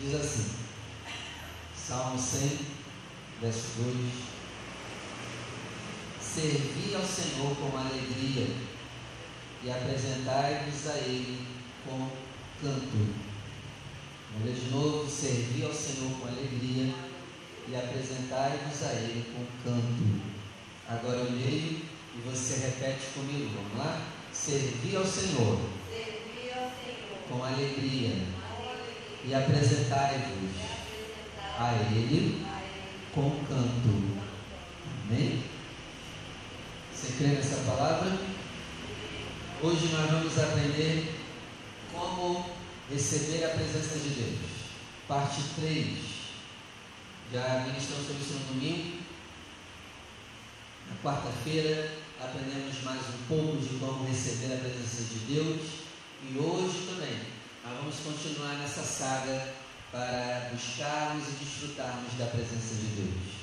Diz assim, Salmo 100, verso 2: Servi ao Senhor com alegria e apresentai-vos a Ele com canto. Vou de novo: Servi ao Senhor com alegria e apresentai-vos a Ele com canto. Agora eu leio e você repete comigo. Vamos lá? Servi ao Senhor, Servi ao Senhor com alegria e apresentai-vos a Ele com canto. Amém? Você crê nessa palavra? Hoje nós vamos aprender como receber a presença de Deus. Parte 3. Já ministramos sobre isso no domingo. Na quarta-feira aprendemos mais um pouco de como receber a presença de Deus. E hoje também nós vamos continuar nessa saga para buscarmos e desfrutarmos da presença de Deus.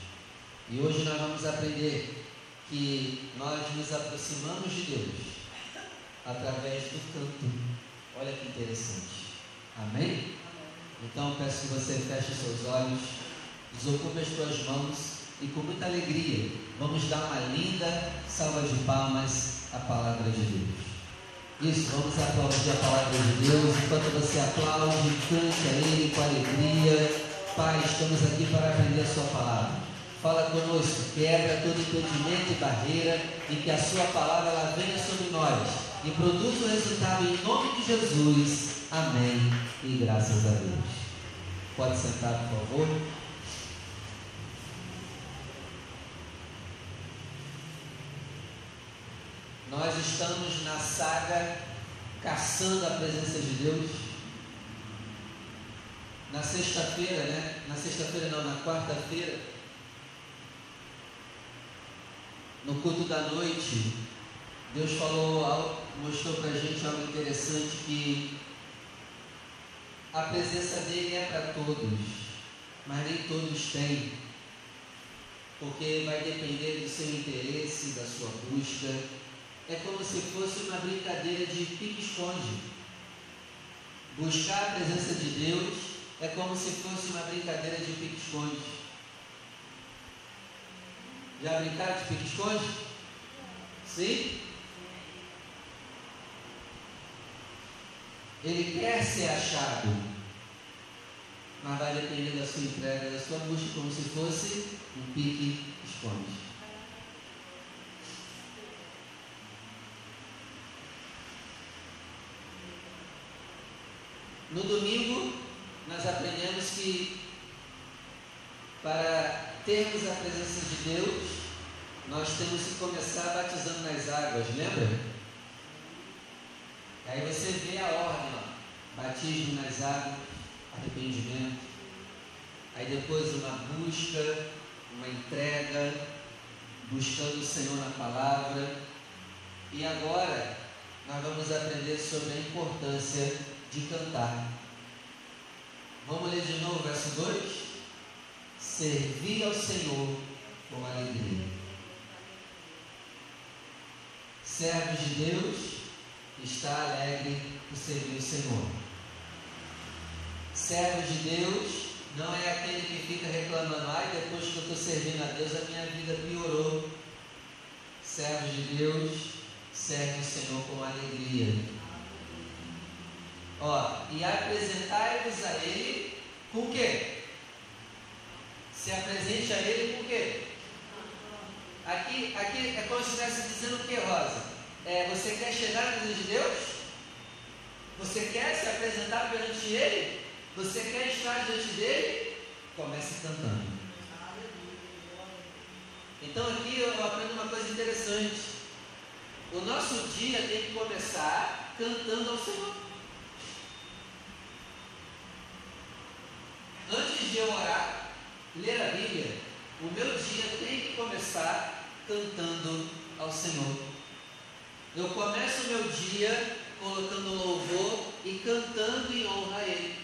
E hoje nós vamos aprender que nós nos aproximamos de Deus através do canto. Olha que interessante. Amém? Então eu peço que você feche seus olhos, desocupe as suas mãos e com muita alegria vamos dar uma linda salva de palmas à palavra de Deus. Isso, vamos aplaudir a palavra de Deus enquanto você aplaude, cante a Ele com alegria. Pai, estamos aqui para aprender a Sua palavra. Fala conosco, quebra todo impedimento e barreira e que a Sua palavra ela venha sobre nós e produza o resultado em nome de Jesus. Amém. E graças a Deus. Pode sentar, por favor. Nós estamos na saga Caçando a Presença de Deus. Na sexta-feira, né? Na sexta-feira não, na quarta-feira, no culto da noite, Deus falou, algo- mostrou pra gente algo interessante que a presença dele é para todos, mas nem todos têm. Porque vai depender do seu interesse, da sua busca. É como se fosse uma brincadeira de pique-esconde. Buscar a presença de Deus é como se fosse uma brincadeira de pique-esconde. Já brincaram de pique-esconde? Sim? Ele quer ser achado, mas vai depender da sua entrega, da sua busca, como se fosse um pique-esconde. No domingo, nós aprendemos que para termos a presença de Deus, nós temos que começar batizando nas águas, lembra? Aí você vê a ordem, ó, batismo nas águas, arrependimento, aí depois uma busca, uma entrega, buscando o Senhor na palavra, e agora nós vamos aprender sobre a importância de cantar. Vamos ler de novo o verso 2? Servir ao Senhor com alegria. Servo de Deus está alegre por servir o Senhor. Servo de Deus não é aquele que fica reclamando, ai, depois que eu estou servindo a Deus, a minha vida piorou. Servo de Deus serve o Senhor com alegria. Ó, e apresentai-vos a Ele com o quê? Se apresente a Ele com o quê? Aqui, aqui é como se estivesse dizendo o que, Rosa? É, você quer chegar na de Deus? Você quer se apresentar perante Ele? Você quer estar diante dele? Comece cantando. Então aqui eu aprendo uma coisa interessante. O nosso dia tem que começar cantando ao Senhor. Antes de eu orar, ler a Bíblia, o meu dia tem que começar cantando ao Senhor. Eu começo o meu dia colocando louvor e cantando em honra a Ele.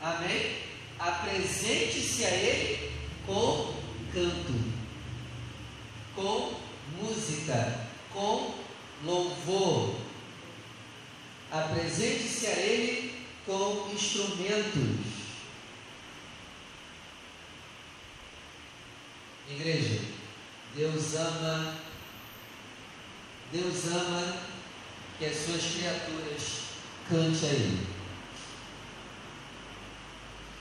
Amém? Apresente-se a Ele com canto, com música, com louvor. Apresente-se a Ele com instrumentos. Igreja, Deus ama, Deus ama que as suas criaturas cante a Ele.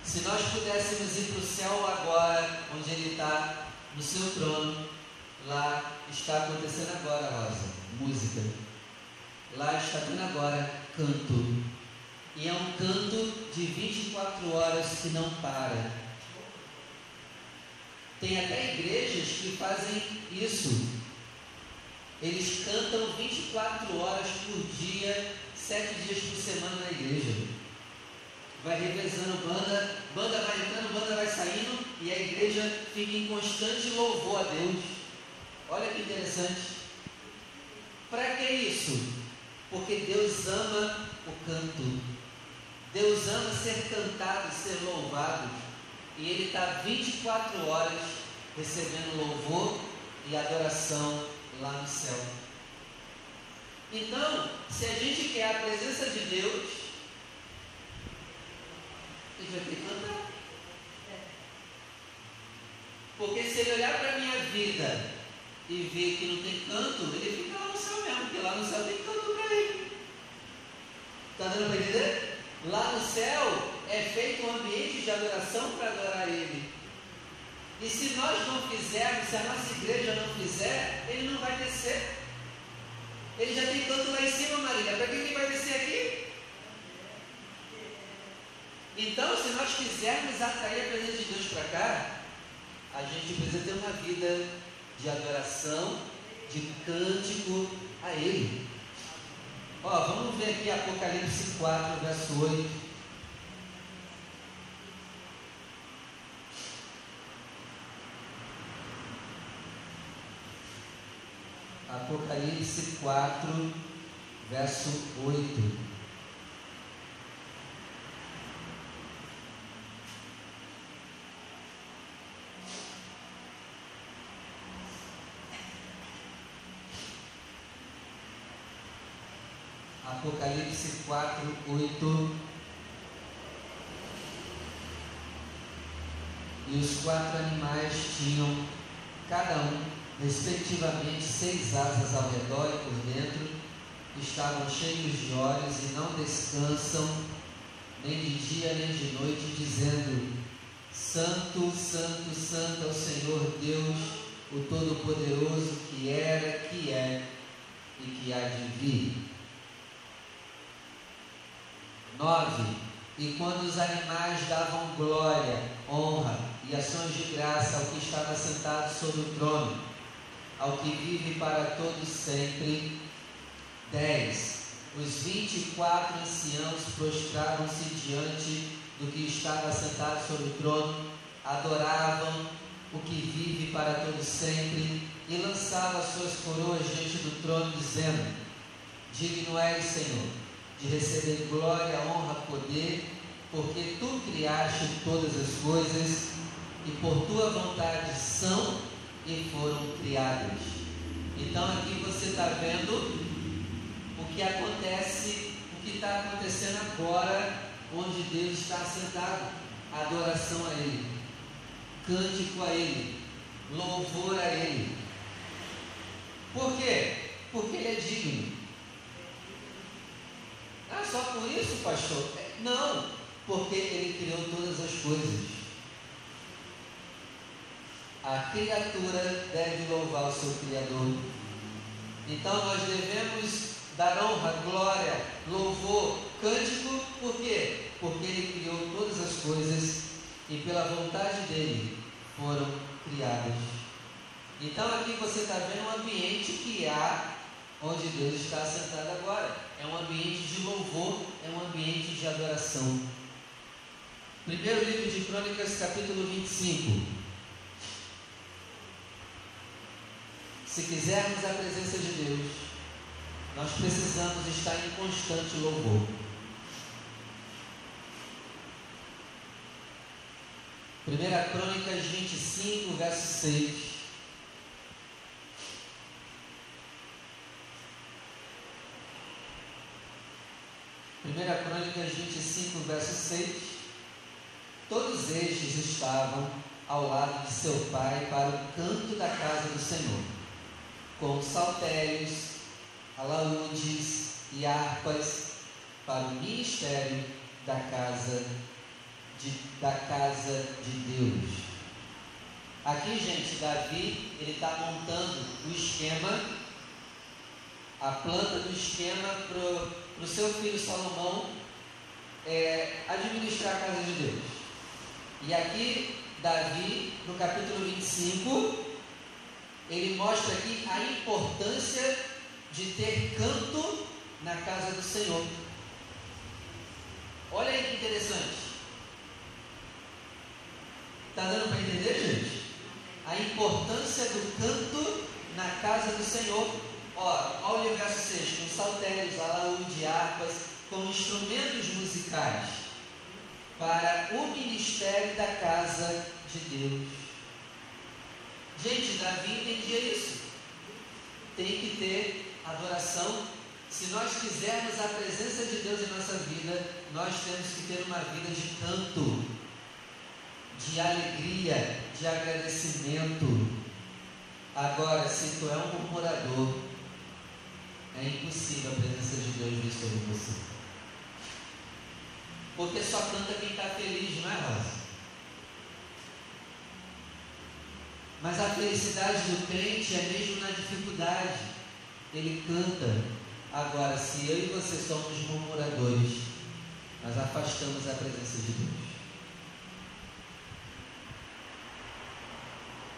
Se nós pudéssemos ir para o céu agora, onde Ele está, no seu trono, lá está acontecendo agora, Rosa, música. Lá está tendo agora canto. E é um canto de 24 horas que não para. Tem até igrejas que fazem isso. Eles cantam 24 horas por dia, sete dias por semana na igreja. Vai revezando banda, banda vai entrando, banda vai saindo, e a igreja fica em constante louvor a Deus. Olha que interessante. Para que isso? Porque Deus ama o canto. Deus ama ser cantado, ser louvado. E Ele está 24 horas recebendo louvor e adoração lá no céu. Então, se a gente quer a presença de Deus, a gente vai ter que cantar. Porque se ele olhar para a minha vida e ver que não tem canto, ele fica lá no céu mesmo, porque lá no céu tem canto para ele. Está dando para entender? Lá no céu é feito um ambiente de adoração para adorar ele. E se nós não fizermos, se a nossa igreja não fizer, ele não vai descer. Ele já tem canto lá em cima, Marília. Para que ele vai descer aqui? Então, se nós quisermos atrair a presença de Deus para cá, a gente precisa ter uma vida de adoração, de cântico a Ele. Ó, vamos ver aqui Apocalipse 4, verso 8. Apocalipse 4, verso 8. Apocalipse 4, 8. E os quatro animais tinham, cada um, respectivamente, seis asas ao redor e por dentro, estavam cheios de olhos e não descansam, nem de dia nem de noite, dizendo: Santo, Santo, Santo é o Senhor Deus, o Todo-Poderoso, que era, que é e que há de vir. 9. E quando os animais davam glória, honra e ações de graça ao que estava sentado sobre o trono, ao que vive para todos sempre. 10. Os vinte e quatro anciãos prostravam-se diante do que estava sentado sobre o trono, adoravam o que vive para todos sempre e lançavam as suas coroas diante do trono, dizendo: Digno és, Senhor de receber glória, honra, poder, porque tu criaste todas as coisas e por tua vontade são e foram criadas. Então aqui você está vendo o que acontece, o que está acontecendo agora, onde Deus está sentado, adoração a Ele, cântico a Ele, louvor a Ele. Por quê? Porque Ele é digno. Ah, só por isso, pastor? Não, porque ele criou todas as coisas. A criatura deve louvar o seu Criador. Então nós devemos dar honra, glória, louvor, cântico, por quê? Porque ele criou todas as coisas e pela vontade dele foram criadas. Então aqui você está vendo um ambiente que há onde Deus está sentado agora. É um ambiente de louvor, é um ambiente de adoração. Primeiro livro de Crônicas, capítulo 25. Se quisermos a presença de Deus, nós precisamos estar em constante louvor. Primeira Crônicas 25, verso 6. 1 1 Crônicas 25, verso 6. Todos estes estavam ao lado de seu pai para o canto da casa do Senhor, com saltérios, alaúdes e harpas para o ministério da casa de, da casa de Deus. Aqui, gente, Davi ele está montando o esquema, a planta do esquema para o seu filho Salomão é, administrar a casa de Deus. E aqui, Davi, no capítulo 25, ele mostra aqui a importância de ter canto na casa do Senhor. Olha aí que interessante. Está dando para entender, gente? A importância do canto na casa do Senhor. Ó, olha o verso 6, com saltérios, alaúde, harpas, com instrumentos musicais, para o ministério da casa de Deus. Gente, Davi entendia isso. Tem que ter adoração. Se nós quisermos a presença de Deus em nossa vida, nós temos que ter uma vida de canto de alegria, de agradecimento. Agora, se tu é um murmurador, é impossível a presença de Deus vir sobre você. Porque só canta quem está feliz, não é, Rosa? Mas a felicidade do crente é mesmo na dificuldade. Ele canta. Agora, se eu e você somos murmuradores, nós afastamos a presença de Deus.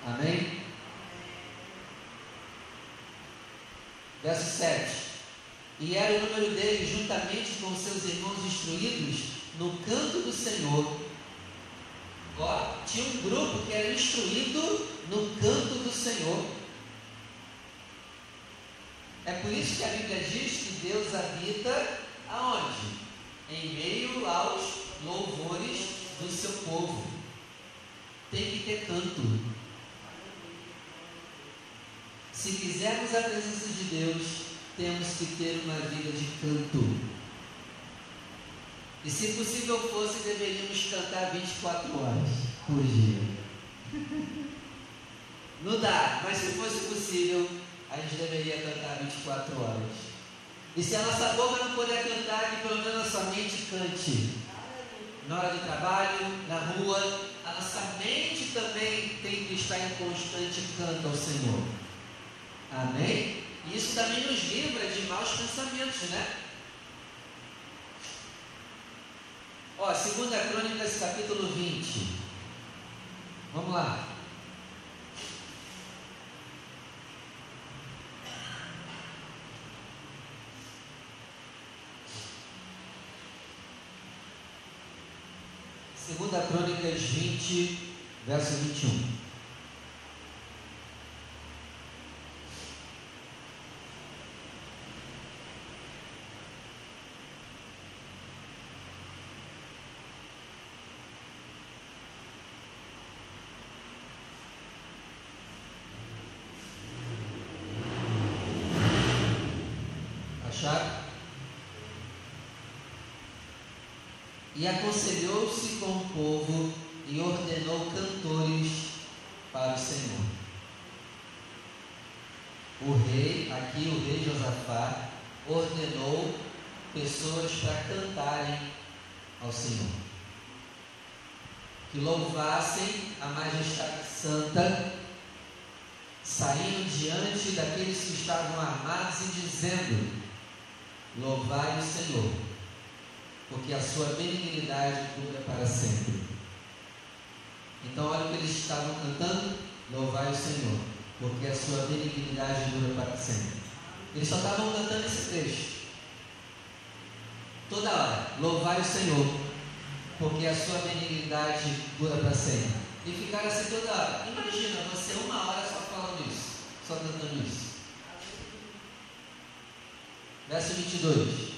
Amém? Verso 7. E era o número deles, juntamente com seus irmãos instruídos, no canto do Senhor. Ó, tinha um grupo que era instruído no canto do Senhor. É por isso que a Bíblia diz que Deus habita aonde? Em meio aos louvores do seu povo. Tem que ter canto. Se quisermos a presença de Deus, temos que ter uma vida de canto. E se possível fosse, deveríamos cantar 24 horas por dia. Não dá, mas se fosse possível, a gente deveria cantar 24 horas. E se a nossa boca não puder cantar, que pelo menos a nossa mente cante. Na hora do trabalho, na rua, a nossa mente também tem que estar em constante canto ao Senhor. Amém? Isso também nos livra de maus pensamentos, né? Ó, 2 Crônicas, capítulo 20. Vamos lá. Segunda Crônicas 20, verso 21. E aconselhou-se com o povo e ordenou cantores para o Senhor. O rei, aqui o rei Josafá, ordenou pessoas para cantarem ao Senhor. Que louvassem a majestade santa, saindo diante daqueles que estavam armados e dizendo: Louvai o Senhor porque a sua benignidade dura para sempre. Então, olha o que eles estavam cantando: Louvai o Senhor, porque a sua benignidade dura para sempre. Eles só estavam cantando esse trecho. Toda hora, louvai o Senhor, porque a sua benignidade dura para sempre. E ficaram assim toda hora. Imagina você uma hora só falando isso, só cantando isso. Verso 22.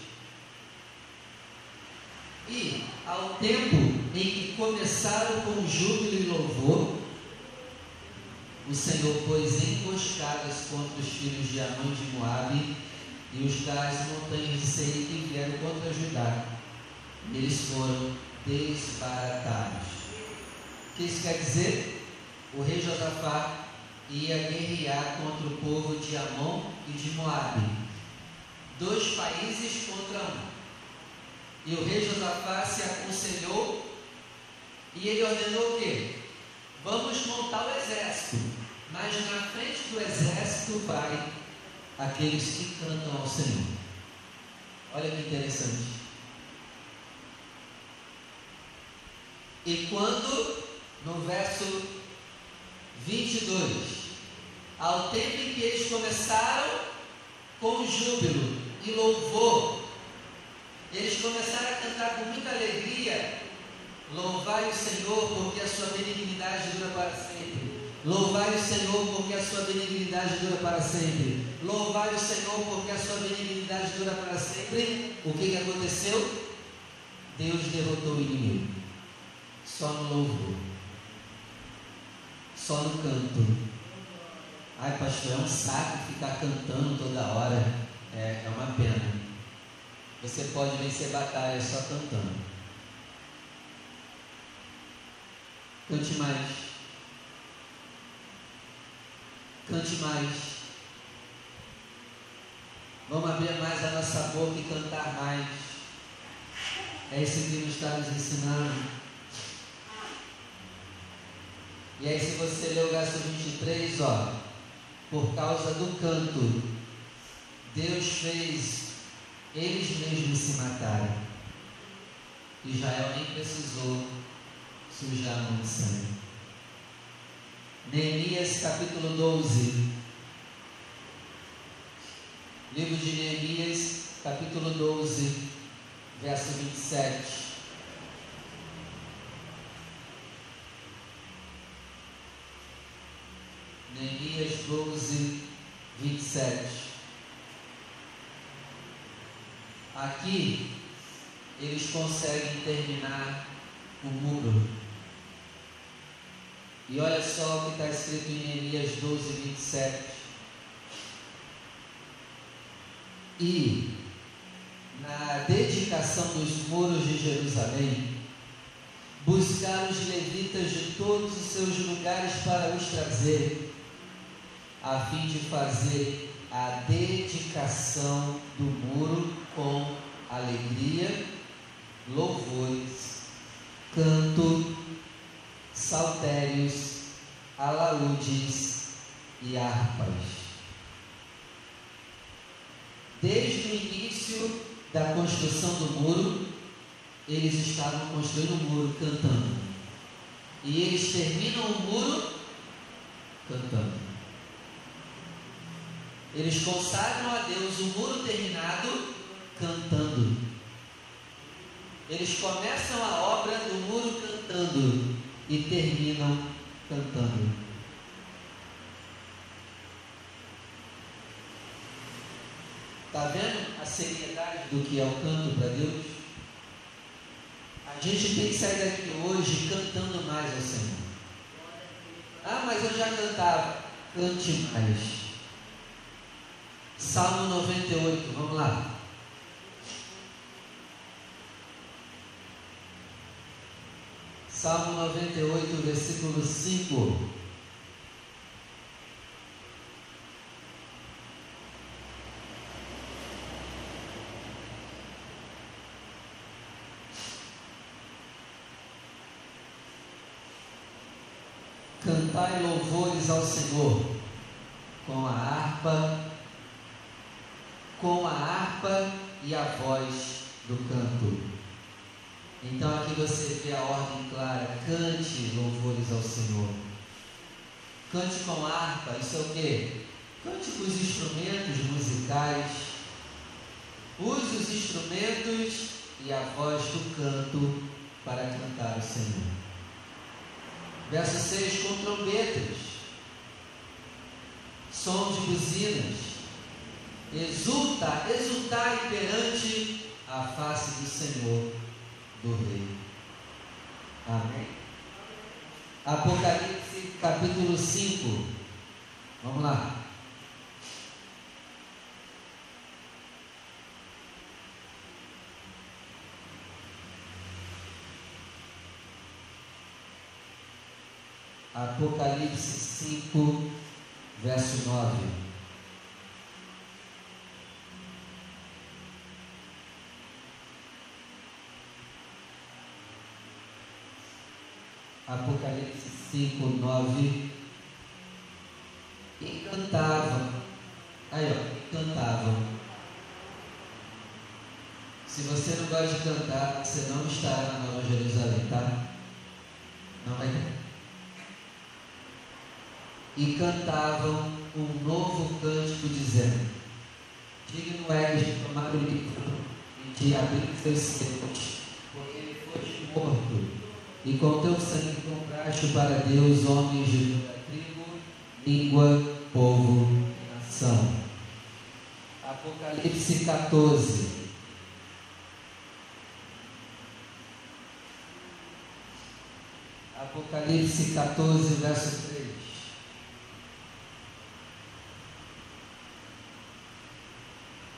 E, ao tempo em que começaram com júbilo e louvor, o Senhor pôs emboscadas contra os filhos de Amon de Moabe e os das montanhas de Seir que vieram contra Judá. eles foram desbaratados. O que isso quer dizer? O rei Josafá ia guerrear contra o povo de Amon e de Moabe. Dois países contra um. E o rei Josafá se aconselhou e ele ordenou o quê? Vamos montar o exército, mas na frente do exército vai aqueles que cantam ao Senhor. Olha que interessante. E quando, no verso 22, ao tempo em que eles começaram com júbilo e louvor, eles começaram a cantar com muita alegria Louvai o Senhor, porque a sua benignidade dura para sempre. Louvai o Senhor, porque a sua benignidade dura para sempre. Louvai o Senhor, porque a sua benignidade dura para sempre. O que, que aconteceu? Deus derrotou o inimigo. Só no louvor. Só no canto. Ai, pastor, é um saco ficar cantando toda hora. É, é uma pena. Você pode vencer batalhas só cantando. Cante mais. Cante mais. Vamos abrir mais a nossa boca e cantar mais. É isso que nos está nos ensinando. E aí, se você ler o verso 23, ó, por causa do canto, Deus fez eles mesmos se matarem. Israel nem precisou mão de sangue. Neemias capítulo 12. Livro de Neemias, capítulo 12, verso 27. Neemias 12, 27. Aqui eles conseguem terminar o muro e olha só o que está escrito em Neemias 12, 27. E na dedicação dos muros de Jerusalém, buscar os levitas de todos os seus lugares para os trazer, a fim de fazer a dedicação do muro com alegria, louvores, canto saltérios, alaúdes e harpas. Desde o início da construção do muro, eles estavam construindo o muro cantando. E eles terminam o muro cantando. Eles consagram a Deus o muro terminado cantando. Eles começam a obra do muro cantando e terminam cantando. Está vendo a seriedade do que é o canto para Deus? A gente tem que sair daqui hoje cantando mais ao Senhor. Ah, mas eu já cantava. Cante mais. Salmo 98, vamos lá. Salmo 98, versículo 5. Cantai louvores ao Senhor com a harpa, com a harpa e a voz do canto. Então aqui você vê a ordem clara: cante louvores ao Senhor. Cante com harpa, isso é o que? Cante com os instrumentos musicais. Use os instrumentos e a voz do canto para cantar o Senhor. Verso 6: com trombetas, som de buzinas, exulta, exultai perante a face do Senhor do Rei. Amém? Apocalipse capítulo 5. Vamos lá. Apocalipse 5, verso 9. Apocalipse 5, 9. E cantavam. Aí, ó, cantavam. Se você não gosta de cantar, você não estará na Nova Jerusalém, tá? Não vai ter. E cantavam um novo cântico, dizendo: Digno és de tomar o livro e de abrir seus selos, porque ele foste morto, e com teu sangue compraste para Deus homens de toda tribo, língua, povo e nação. Apocalipse 14. Apocalipse 14, verso 3.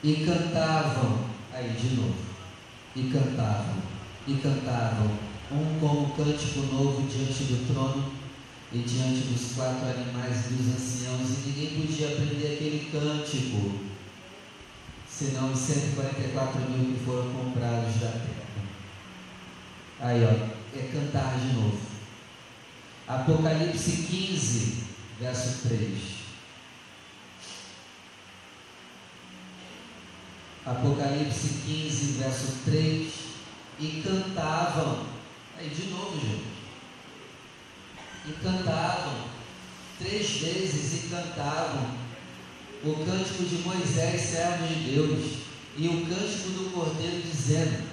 E cantavam, aí de novo, e cantavam, e cantavam, um como cântico novo diante do trono e diante dos quatro animais dos anciãos, e ninguém podia aprender aquele cântico, senão os 144 mil que foram comprados da terra. Aí, ó, é cantar de novo. Apocalipse 15, verso 3. Apocalipse 15, verso 3. E cantavam. De novo, gente. E cantavam. Três vezes e cantavam. O cântico de Moisés, servo de Deus. E o cântico do Cordeiro, dizendo: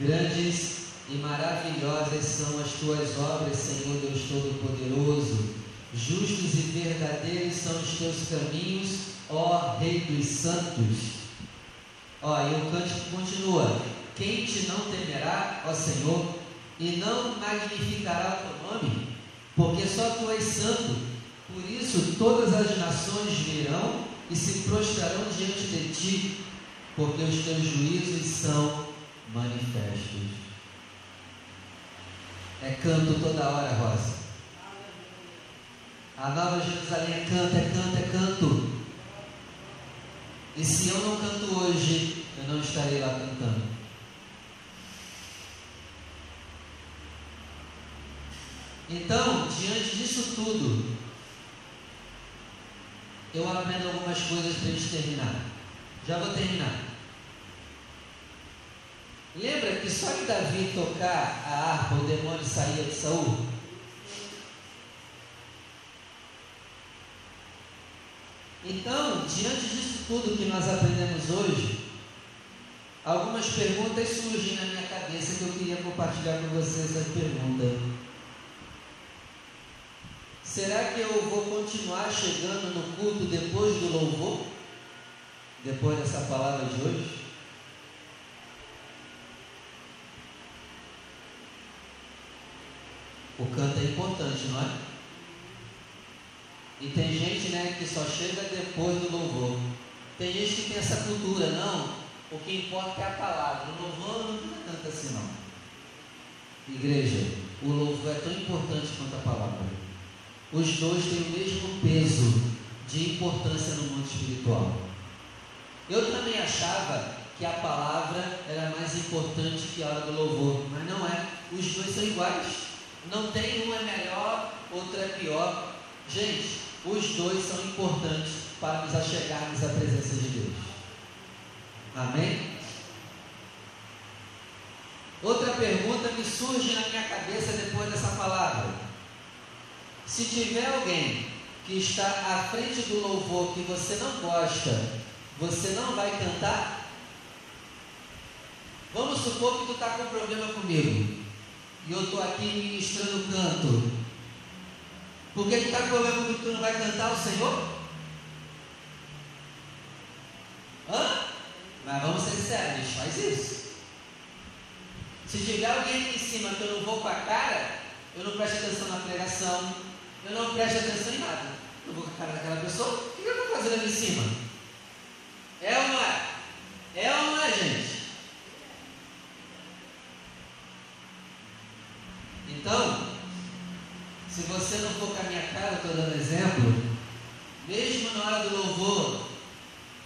Grandes e maravilhosas são as tuas obras, Senhor Deus Todo-Poderoso. Justos e verdadeiros são os teus caminhos, ó Rei dos Santos. Ó, e o cântico continua: Quem te não temerá, ó Senhor, e não magnificará o teu nome? Porque só tu és santo. Por isso todas as nações virão e se prostrarão diante de ti, porque os teus juízos são manifestos. É canto toda hora, Rosa. A Nova Jerusalém é canto, é canto, é canto. E se eu não canto hoje, eu não estarei lá cantando. Então, diante disso tudo, eu aprendo algumas coisas para a gente terminar. Já vou terminar. Lembra que só em Davi tocar a harpa o demônio saía de Saul? Então, diante disso tudo que nós aprendemos hoje, algumas perguntas surgem na minha cabeça que eu queria compartilhar com vocês essa pergunta. Será que eu vou continuar chegando no culto depois do louvor? Depois dessa palavra de hoje? O canto é importante, não é? E tem gente né, que só chega depois do louvor. Tem gente que tem essa cultura, não. O que importa é a palavra. O louvor não é tanto assim, não. Igreja, o louvor é tão importante quanto a palavra. Os dois têm o mesmo peso de importância no mundo espiritual. Eu também achava que a palavra era mais importante que a hora do louvor, mas não é. Os dois são iguais. Não tem um é melhor, outro é pior. Gente, os dois são importantes para nos achegarmos à presença de Deus. Amém? Outra pergunta que surge na minha cabeça depois dessa palavra. Se tiver alguém que está à frente do louvor que você não gosta, você não vai cantar? Vamos supor que tu está com problema comigo e eu estou aqui ministrando canto. Porque que está com problema que tu não vai cantar o Senhor? Hã? Mas vamos ser sérios, faz isso. Se tiver alguém aqui em cima que eu não vou com a cara, eu não presto atenção na pregação, eu não presto atenção em nada. Eu vou com a cara daquela pessoa, o que eu estou fazendo ali em cima? É ou não é? É ou não é, gente? Então, Se você não for com a minha cara, estou dando exemplo, mesmo na hora do louvor,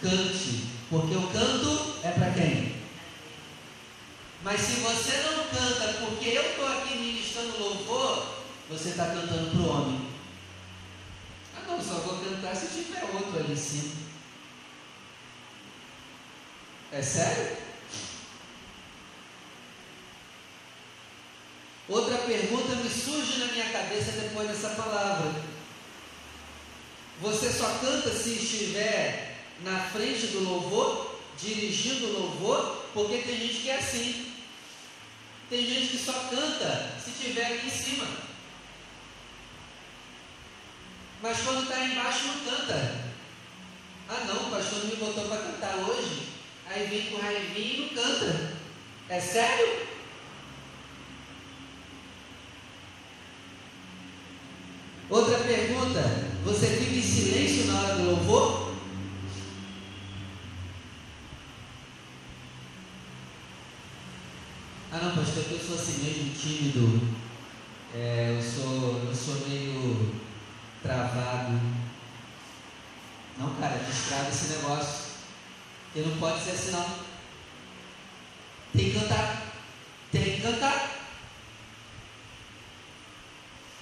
cante, porque o canto é para quem? Mas se você não canta porque eu estou aqui ministrando louvor, você está cantando para o homem. Ah não, só vou cantar se em cima. É sério? Outra pergunta me surge na minha cabeça depois dessa palavra. Você só canta se estiver na frente do louvor, dirigindo o louvor, porque tem gente que é assim. Tem gente que só canta se estiver aqui em cima. Mas quando está embaixo não canta. Ah não, o pastor me botou para cantar hoje. Aí vem com raivinha e não canta. É sério? Outra pergunta: você fica em silêncio na hora do louvor? Ah não, pastor, eu sou assim mesmo tímido. É, eu sou meio travado. Não, cara, destrava esse negócio. Porque não pode ser assim não. Tem que cantar. Tem que cantar.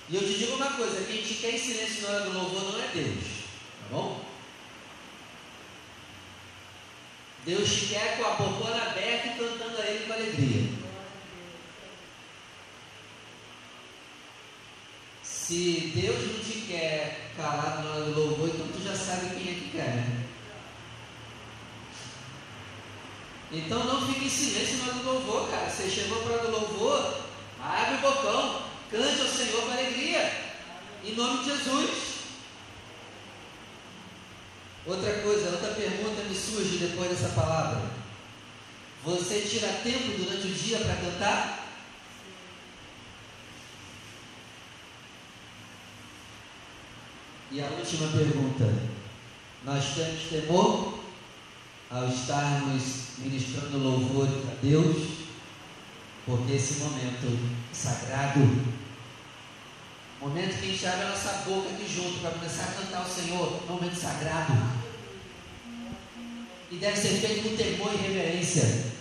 E eu te digo uma coisa, quem te quer em silêncio na hora do louvor não é Deus, tá bom? Deus te quer com a bocona aberta e cantando a Ele com alegria. Se Deus não te quer calado na hora do louvor, então tu já sabe quem é que quer, né? Então não fique em silêncio na hora do louvor, cara. Você chegou para do louvor, abre o bocão, Cante ao Senhor com alegria. Em nome de Jesus. Outra coisa, outra pergunta me surge depois dessa palavra. Você tira tempo durante o dia para cantar? E a última pergunta: Nós temos temor ao estarmos ministrando louvores a Deus? Porque esse momento sagrado, momento que a gente abre a nossa boca aqui junto para começar a cantar ao Senhor, é um momento sagrado. E deve ser feito com temor e reverência.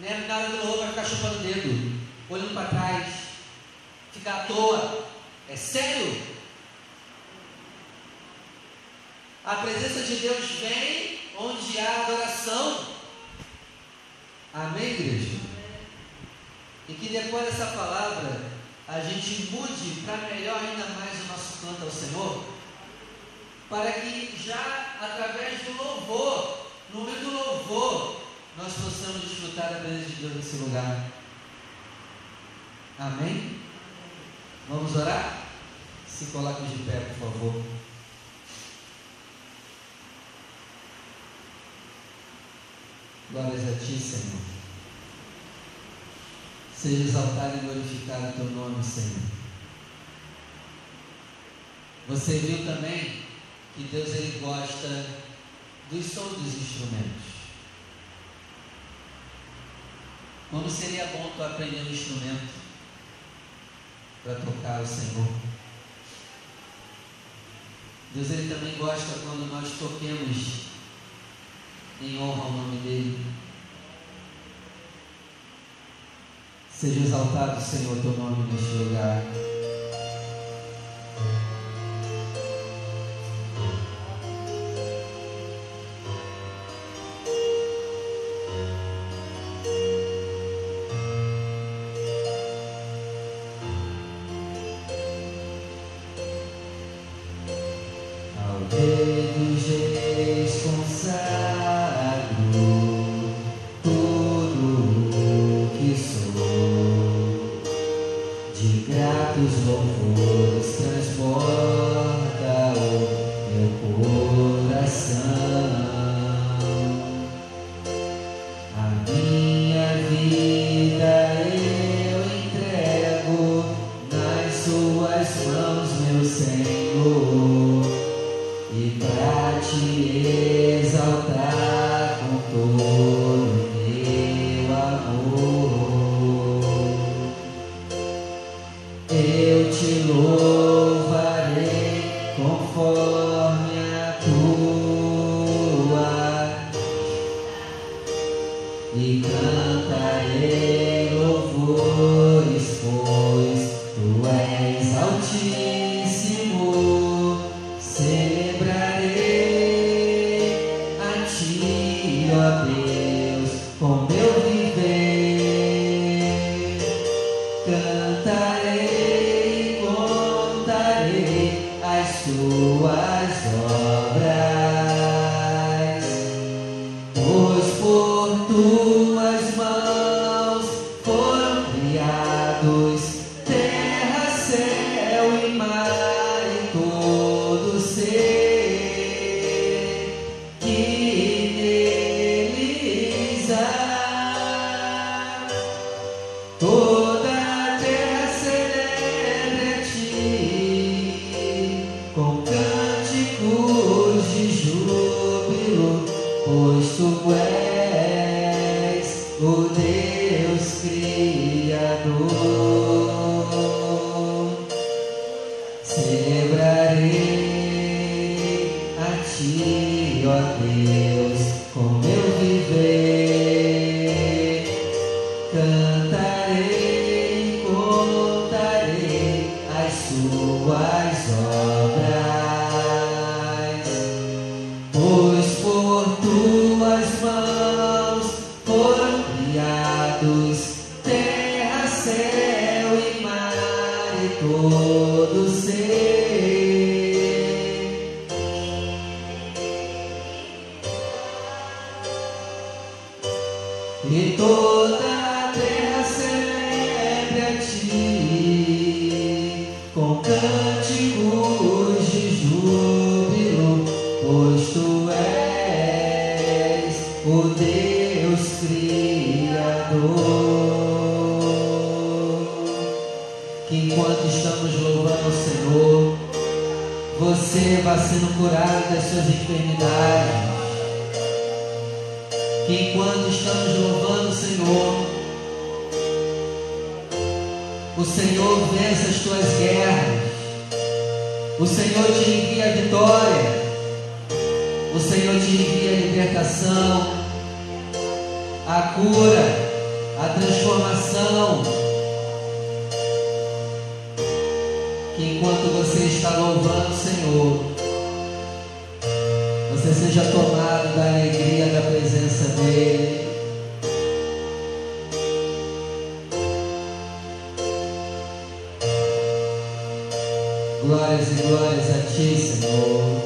Né? Na hora do louvor vai ficar chupando o dedo, olhando para trás, ficar à toa. É sério? A presença de Deus vem onde há adoração. Amém, igreja? E que depois dessa palavra a gente mude para melhor ainda mais o nosso canto ao Senhor, para que já através do louvor, no meio do louvor, nós possamos desfrutar da presença de Deus nesse lugar. Amém? Vamos orar? Se coloque de pé, por favor. Glórias a Ti, Senhor. Seja exaltado e glorificado o teu nome, Senhor. Você viu também que Deus ele gosta dos sons dos instrumentos. Como seria bom tu aprender um instrumento para tocar o Senhor? Deus ele também gosta quando nós toquemos em honra ao nome dele. Seja exaltado, Senhor, teu nome neste lugar. Eu te as horas. E toda a terra celebre a ti com cânticos de júbilo, pois tu és o Deus Criador. Que enquanto estamos louvando o Senhor, você vá sendo curado das suas enfermidades estamos louvando o Senhor, o Senhor vence as tuas guerras, o Senhor te envia a vitória, o Senhor te envia a libertação, a cura, a transformação. Que enquanto você está louvando o Senhor, você seja tomado da alegria da presença dEle. Glórias e glórias a Ti, Senhor.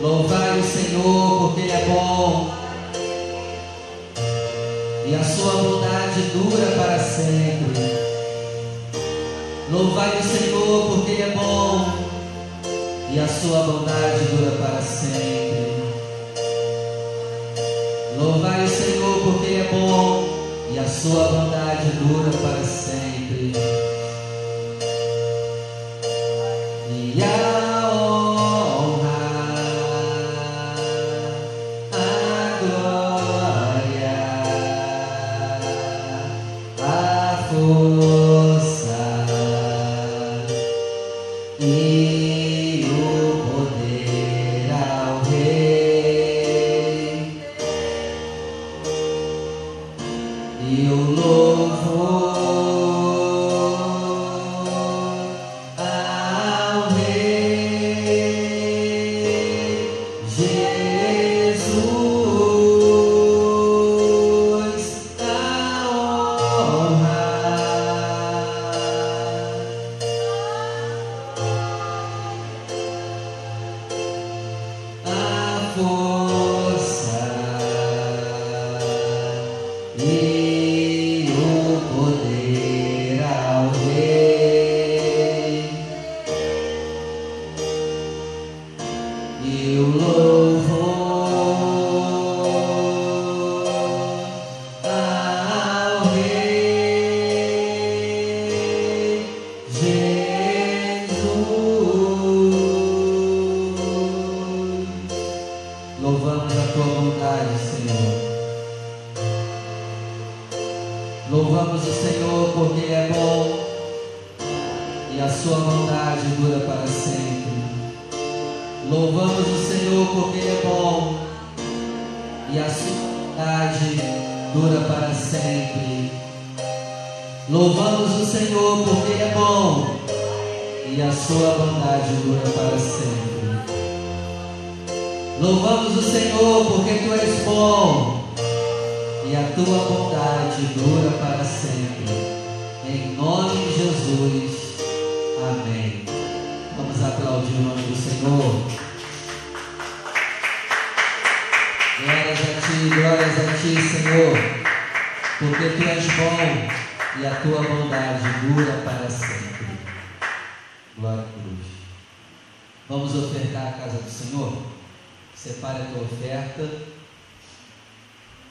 Louvai o Senhor, porque Ele é bom. E a sua bondade dura para sempre. Louvai o Senhor, porque Ele é bom e a sua bondade dura para sempre. Louvai o Senhor porque Ele é bom e a sua bondade dura para sempre. E o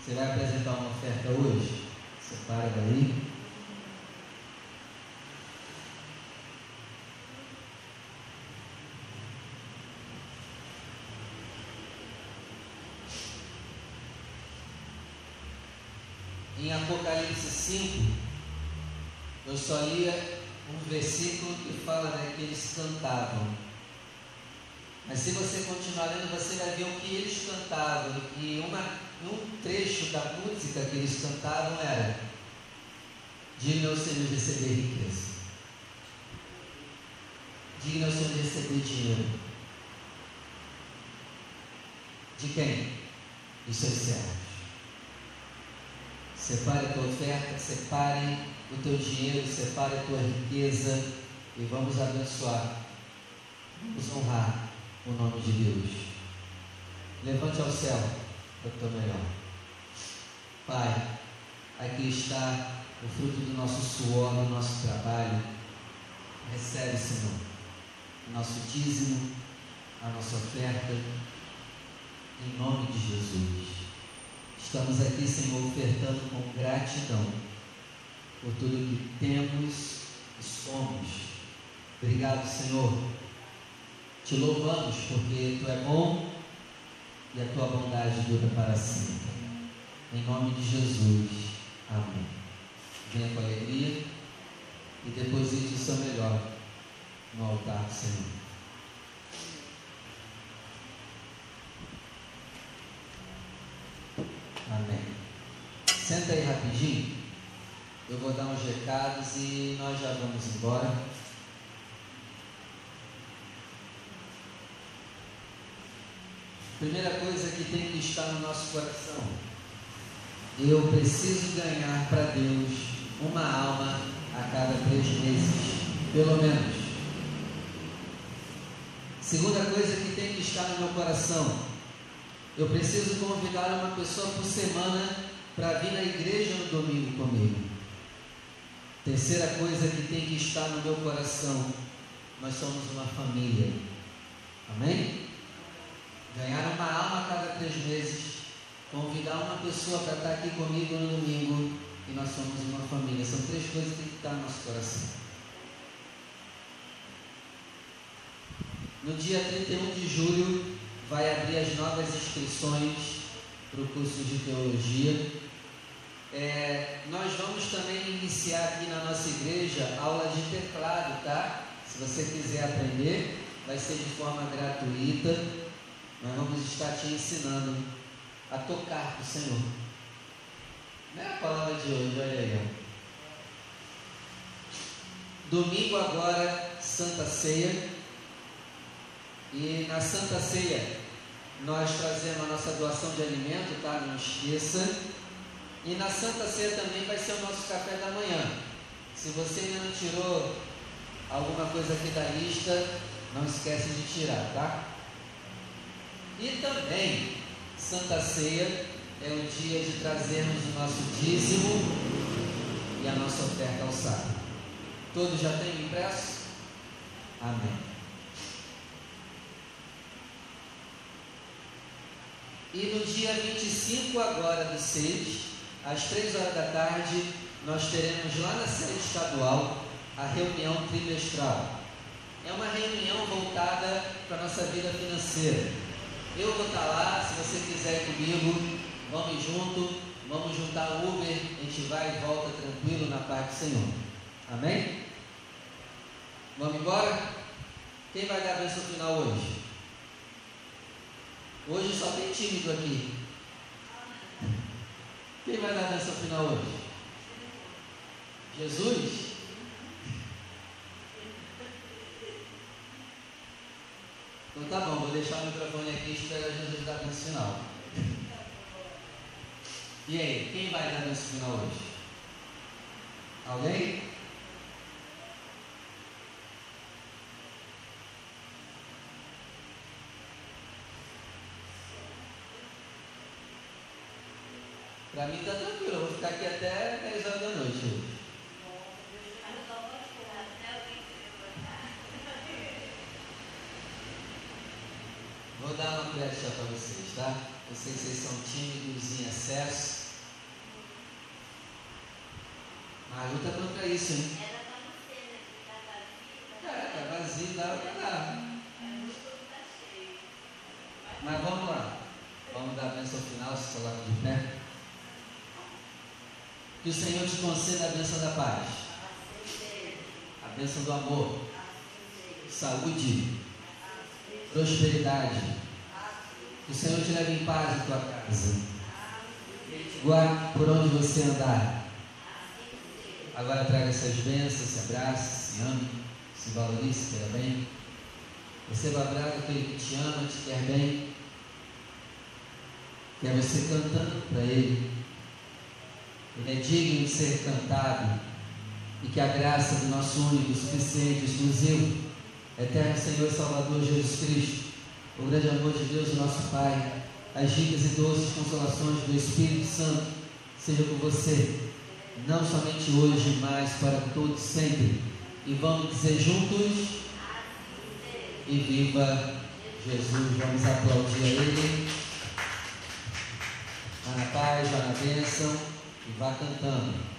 Você vai apresentar uma oferta hoje? Separa daí. Em Apocalipse 5, eu só lia um versículo que fala né, que eles cantavam. Mas se você continuar lendo, você vai ver o que eles cantavam. E uma, um trecho da música que eles cantavam era: Digno é o Senhor receber riqueza. Digno é o Senhor receber dinheiro. De quem? Dos seus servos. Separe a tua oferta, separe o teu dinheiro, separe a tua riqueza e vamos abençoar. Vamos honrar o nome de Deus. Levante ao céu o teu melhor. Pai, aqui está o fruto do nosso suor, do nosso trabalho. Recebe, Senhor, o nosso dízimo, a nossa oferta, em nome de Jesus. Estamos aqui, Senhor, ofertando com gratidão por tudo que temos e somos. Obrigado, Senhor. Te louvamos porque Tu é bom e a Tua bondade dura para sempre. Em nome de Jesus. Amém. Venha com alegria e deposite o seu melhor no altar do Senhor. Amém. Senta aí rapidinho. Eu vou dar uns recados e nós já vamos embora. Primeira coisa que tem que estar no nosso coração. Eu preciso ganhar para Deus uma alma a cada três meses, pelo menos. Segunda coisa que tem que estar no meu coração. Eu preciso convidar uma pessoa por semana para vir na igreja no domingo comigo. Terceira coisa que tem que estar no meu coração: nós somos uma família. Amém? Ganhar uma alma a cada três meses. Convidar uma pessoa para estar aqui comigo no domingo. E nós somos uma família. São três coisas que tem que estar no nosso coração. No dia 31 de julho, vai abrir as novas inscrições para o curso de teologia. É, nós vamos também iniciar aqui na nossa igreja aula de teclado, tá? Se você quiser aprender, vai ser de forma gratuita. Nós vamos estar te ensinando a tocar para o Senhor. Não é a palavra de hoje, olha aí. Domingo agora, Santa Ceia. E na Santa Ceia, nós trazemos a nossa doação de alimento, tá? Não esqueça. E na Santa Ceia também vai ser o nosso café da manhã. Se você ainda não tirou alguma coisa aqui da lista, não esquece de tirar, tá? E também, Santa Ceia é o dia de trazermos o nosso dízimo e a nossa oferta ao sábado. Todos já têm impresso? Amém. E no dia 25 agora do 6, às 3 horas da tarde, nós teremos lá na sede estadual a reunião trimestral. É uma reunião voltada para a nossa vida financeira. Eu vou estar lá, se você quiser ir comigo, vamos junto, vamos juntar o Uber, a gente vai e volta tranquilo na paz do Senhor. Amém? Vamos embora? Quem vai dar a bênção final hoje? Hoje só tem tímido aqui. Quem vai dar a bênção final hoje? Jesus? Então tá bom, vou deixar o microfone aqui e esperar Jesus dar a bênção final. E aí, quem vai dar a bênção final hoje? Alguém? Para mim está tranquilo, eu vou ficar aqui até 10 horas da noite hoje. Chá para vocês, tá? Eu sei que vocês são tímidos em excesso. Mas a luta contra isso, hein? É, tá vazio, dá para dar. Mas vamos lá. Vamos dar a bênção final, se coloca de pé. Que o Senhor te conceda a bênção da paz, a bênção do amor, saúde, prosperidade. Que o Senhor te leve em paz em tua casa. Guarde por onde você andar. Agora traga essas bênçãos, se abrace, se ame, se valorize, se queira bem. Receba abraço que Ele te ama, te quer bem. Quer você cantando para Ele. Ele é digno de ser cantado. E que a graça do nosso único, suficiente, exclusivo, eterno Senhor e Salvador Jesus Cristo, o grande amor de Deus, nosso Pai, as ricas e doces consolações do Espírito Santo, seja com você, não somente hoje, mas para todos sempre. E vamos dizer juntos: E viva Jesus! Vamos aplaudir a Ele. Vá na paz, vá na bênção e vá cantando.